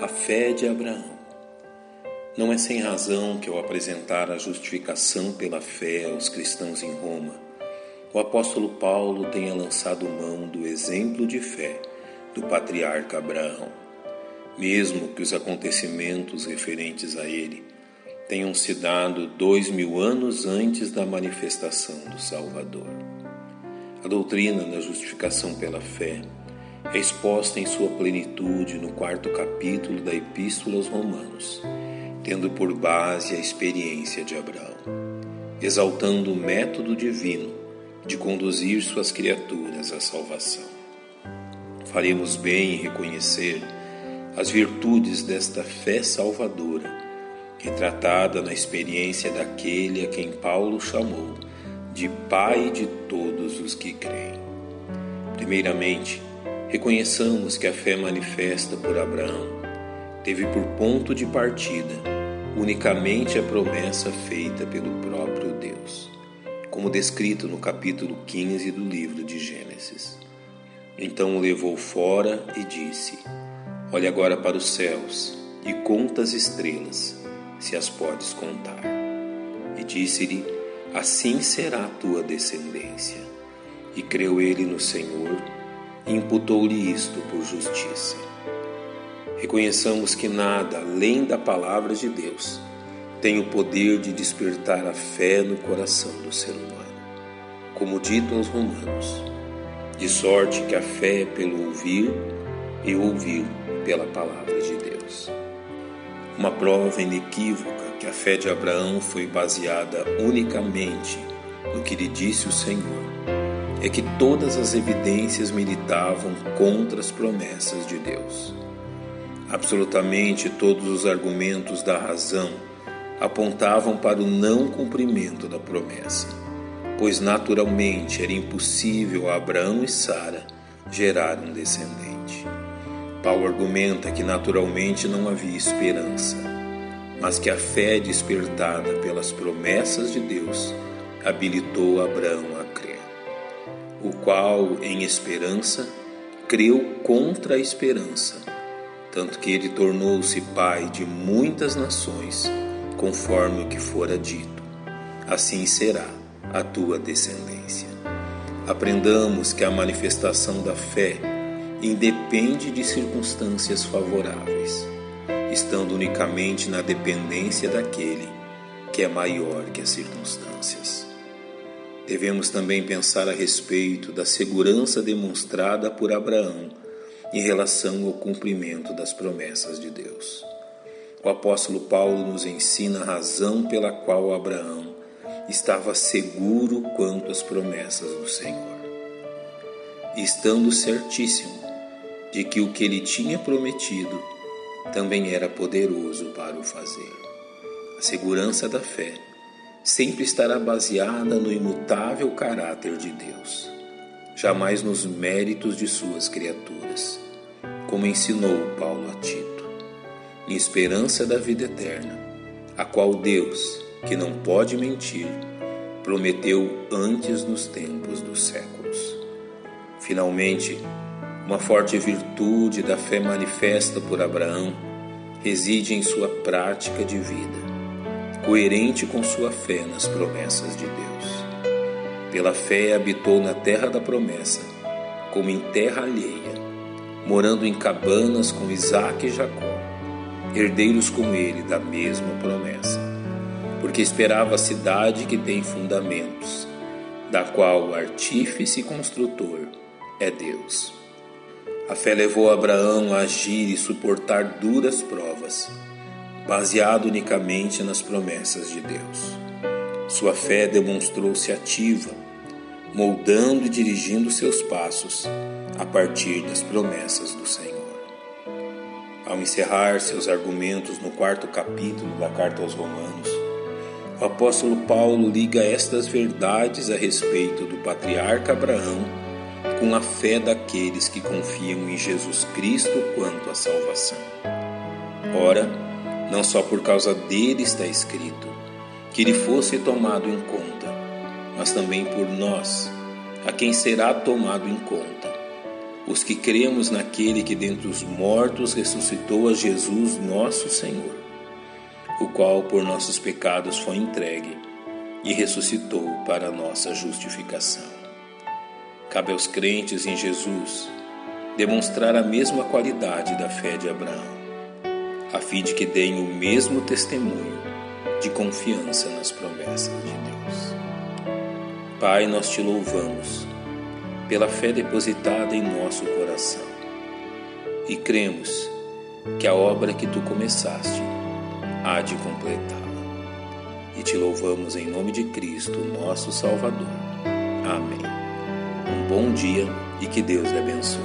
A fé de Abraão. Não é sem razão que, ao apresentar a justificação pela fé aos cristãos em Roma, o apóstolo Paulo tenha lançado mão do exemplo de fé do patriarca Abraão, mesmo que os acontecimentos referentes a ele tenham se dado dois mil anos antes da manifestação do Salvador. A doutrina da justificação pela fé é exposta em sua plenitude no quarto capítulo da Epístola aos Romanos, tendo por base a experiência de Abraão, exaltando o método divino de conduzir suas criaturas à salvação. Faremos bem em reconhecer as virtudes desta fé salvadora, retratada na experiência daquele a quem Paulo chamou de Pai de todos os que creem. Primeiramente, Reconheçamos que a fé manifesta por Abraão teve por ponto de partida unicamente a promessa feita pelo próprio Deus, como descrito no capítulo 15 do livro de Gênesis. Então o levou fora e disse: Olhe agora para os céus e conta as estrelas, se as podes contar. E disse-lhe: Assim será a tua descendência. E creu ele no Senhor imputou-lhe isto por justiça. Reconheçamos que nada além da palavra de Deus tem o poder de despertar a fé no coração do ser humano. Como dito aos Romanos, de sorte que a fé é pelo ouvir e ouvir pela palavra de Deus. Uma prova inequívoca que a fé de Abraão foi baseada unicamente no que lhe disse o Senhor é que todas as evidências militavam contra as promessas de Deus. Absolutamente todos os argumentos da razão apontavam para o não cumprimento da promessa, pois naturalmente era impossível a Abraão e Sara gerar um descendente. Paulo argumenta que naturalmente não havia esperança, mas que a fé despertada pelas promessas de Deus habilitou Abraão a crer o qual, em esperança, creu contra a esperança, tanto que ele tornou-se pai de muitas nações, conforme o que fora dito. Assim será a tua descendência. Aprendamos que a manifestação da fé independe de circunstâncias favoráveis, estando unicamente na dependência daquele que é maior que as circunstâncias. Devemos também pensar a respeito da segurança demonstrada por Abraão em relação ao cumprimento das promessas de Deus. O apóstolo Paulo nos ensina a razão pela qual Abraão estava seguro quanto às promessas do Senhor. Estando certíssimo de que o que ele tinha prometido também era poderoso para o fazer. A segurança da fé sempre estará baseada no imutável caráter de Deus, jamais nos méritos de suas criaturas, como ensinou Paulo a Tito, em esperança da vida eterna, a qual Deus, que não pode mentir, prometeu antes nos tempos dos séculos. Finalmente, uma forte virtude da fé manifesta por Abraão reside em sua prática de vida coerente com sua fé nas promessas de Deus. Pela fé habitou na terra da promessa, como em terra alheia, morando em cabanas com Isaac e Jacó, herdeiros como ele da mesma promessa, porque esperava a cidade que tem fundamentos, da qual o artífice e construtor é Deus. A fé levou Abraão a agir e suportar duras provas baseado unicamente nas promessas de Deus. Sua fé demonstrou-se ativa, moldando e dirigindo seus passos a partir das promessas do Senhor. Ao encerrar seus argumentos no quarto capítulo da carta aos Romanos, o apóstolo Paulo liga estas verdades a respeito do patriarca Abraão com a fé daqueles que confiam em Jesus Cristo quanto à salvação. Ora, não só por causa dele está escrito que ele fosse tomado em conta, mas também por nós, a quem será tomado em conta, os que cremos naquele que dentre os mortos ressuscitou a Jesus, nosso Senhor, o qual por nossos pecados foi entregue e ressuscitou para nossa justificação. Cabe aos crentes em Jesus demonstrar a mesma qualidade da fé de Abraão, a fim de que deem o mesmo testemunho de confiança nas promessas de Deus. Pai, nós te louvamos pela fé depositada em nosso coração e cremos que a obra que tu começaste há de completá-la. E te louvamos em nome de Cristo, nosso Salvador. Amém. Um bom dia e que Deus lhe abençoe.